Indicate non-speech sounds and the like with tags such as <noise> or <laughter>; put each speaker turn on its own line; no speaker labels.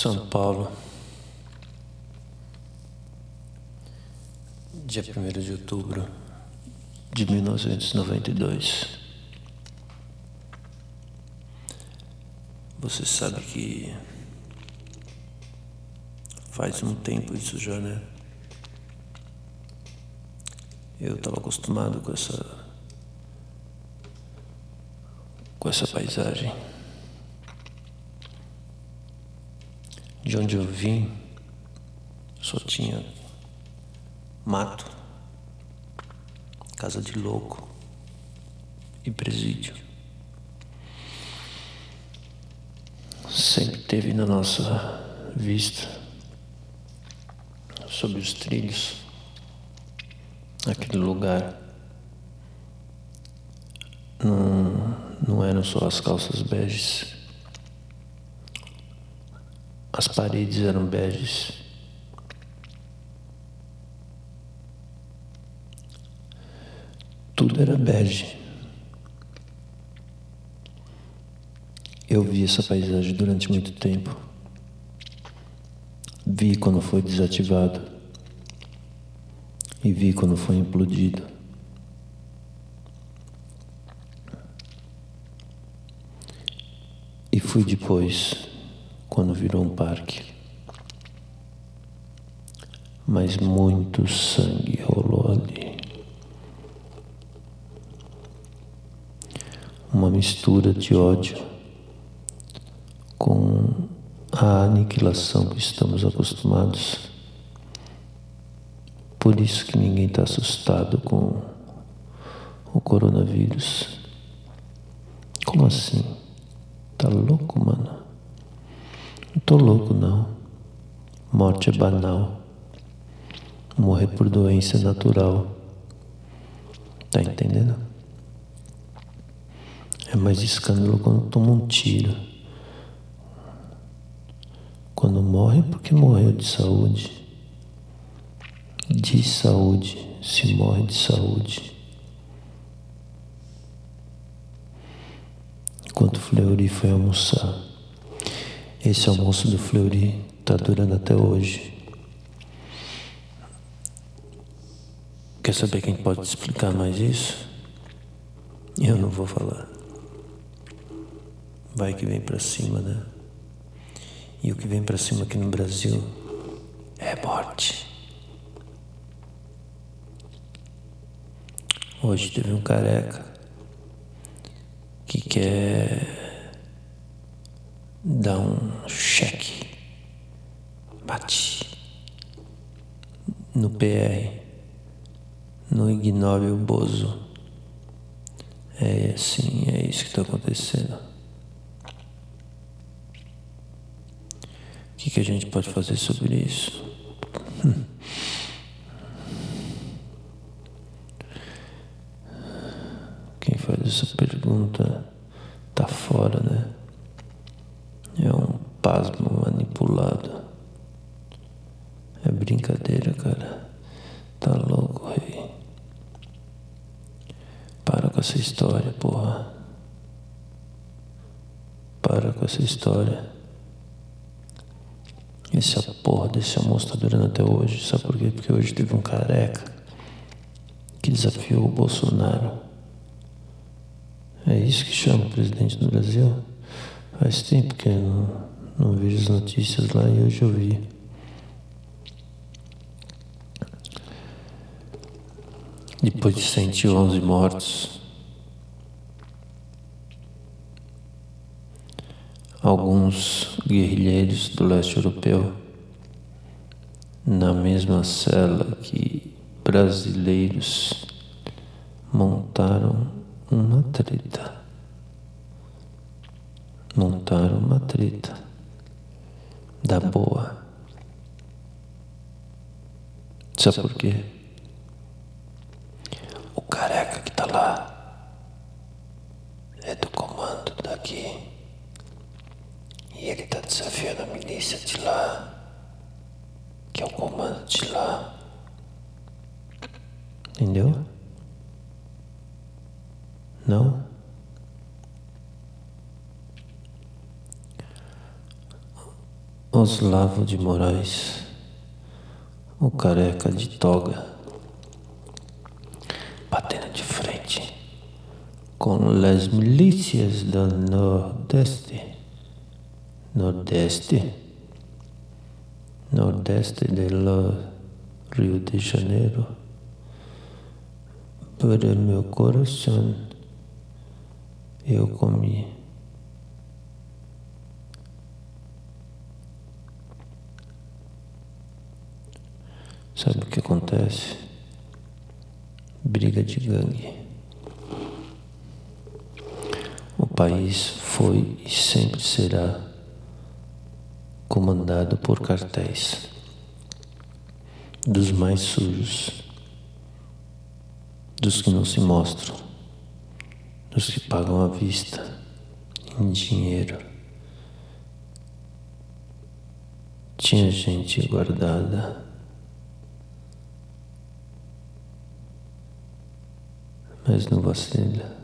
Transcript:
São Paulo, dia 1 de outubro de 1992. Você sabe que faz um tempo isso já, né? Eu estava acostumado com essa com essa paisagem. De onde eu vim, só tinha mato, casa de louco e presídio. Sempre teve na nossa vista, sobre os trilhos, aquele lugar. Não, não eram só as calças beges as paredes eram beges. Tudo era bege. Eu vi essa paisagem durante muito tempo. Vi quando foi desativado. E vi quando foi implodido. E fui depois quando virou um parque. Mas muito sangue rolou ali. Uma mistura de ódio com a aniquilação que estamos acostumados. Por isso que ninguém está assustado com o coronavírus. Como assim? Tá louco, mano? Não tô louco, não. Morte é banal. Morrer por doença é natural. Tá entendendo? É mais escândalo quando toma um tiro. Quando morre, porque morreu de saúde. De saúde, se morre de saúde. Enquanto Fleury foi almoçar. Esse almoço do Fleury está durando até hoje. Quer saber quem pode explicar mais isso? Eu não vou falar. Vai que vem para cima, né? E o que vem para cima aqui no Brasil é morte. Hoje teve um careca que quer dá um no PR, no ignóbil Bozo. É assim, é isso que está acontecendo. O que, que a gente pode fazer sobre isso? <laughs> Quem faz essa pergunta tá fora, né? É um pasmo manipulado. É brincadeira, cara. Tá louco, rei. Para com essa história, porra. Para com essa história. Essa porra desse almoço tá durando até hoje. Sabe por quê? Porque hoje teve um careca que desafiou o Bolsonaro. É isso que chama o presidente do Brasil? Faz tempo que eu não, não vejo as notícias lá e hoje eu vi. Depois de 111 mortos, alguns guerrilheiros do leste europeu, na mesma cela que brasileiros montaram uma treta montaram uma treta da boa. Sabe por quê? O careca que tá lá é do comando daqui. E ele tá desafiando a milícia de lá, que é o comando de lá. Entendeu? Não? Oslavo de Moraes, o careca de toga, batendo de frente com as milícias do Nordeste, Nordeste, Nordeste do Rio de Janeiro, para meu coração eu comi. Sabe o que acontece? Briga de gangue. O país foi e sempre será comandado por cartéis dos mais sujos, dos que não se mostram, dos que pagam à vista, em dinheiro. Tinha gente guardada mas não vacila.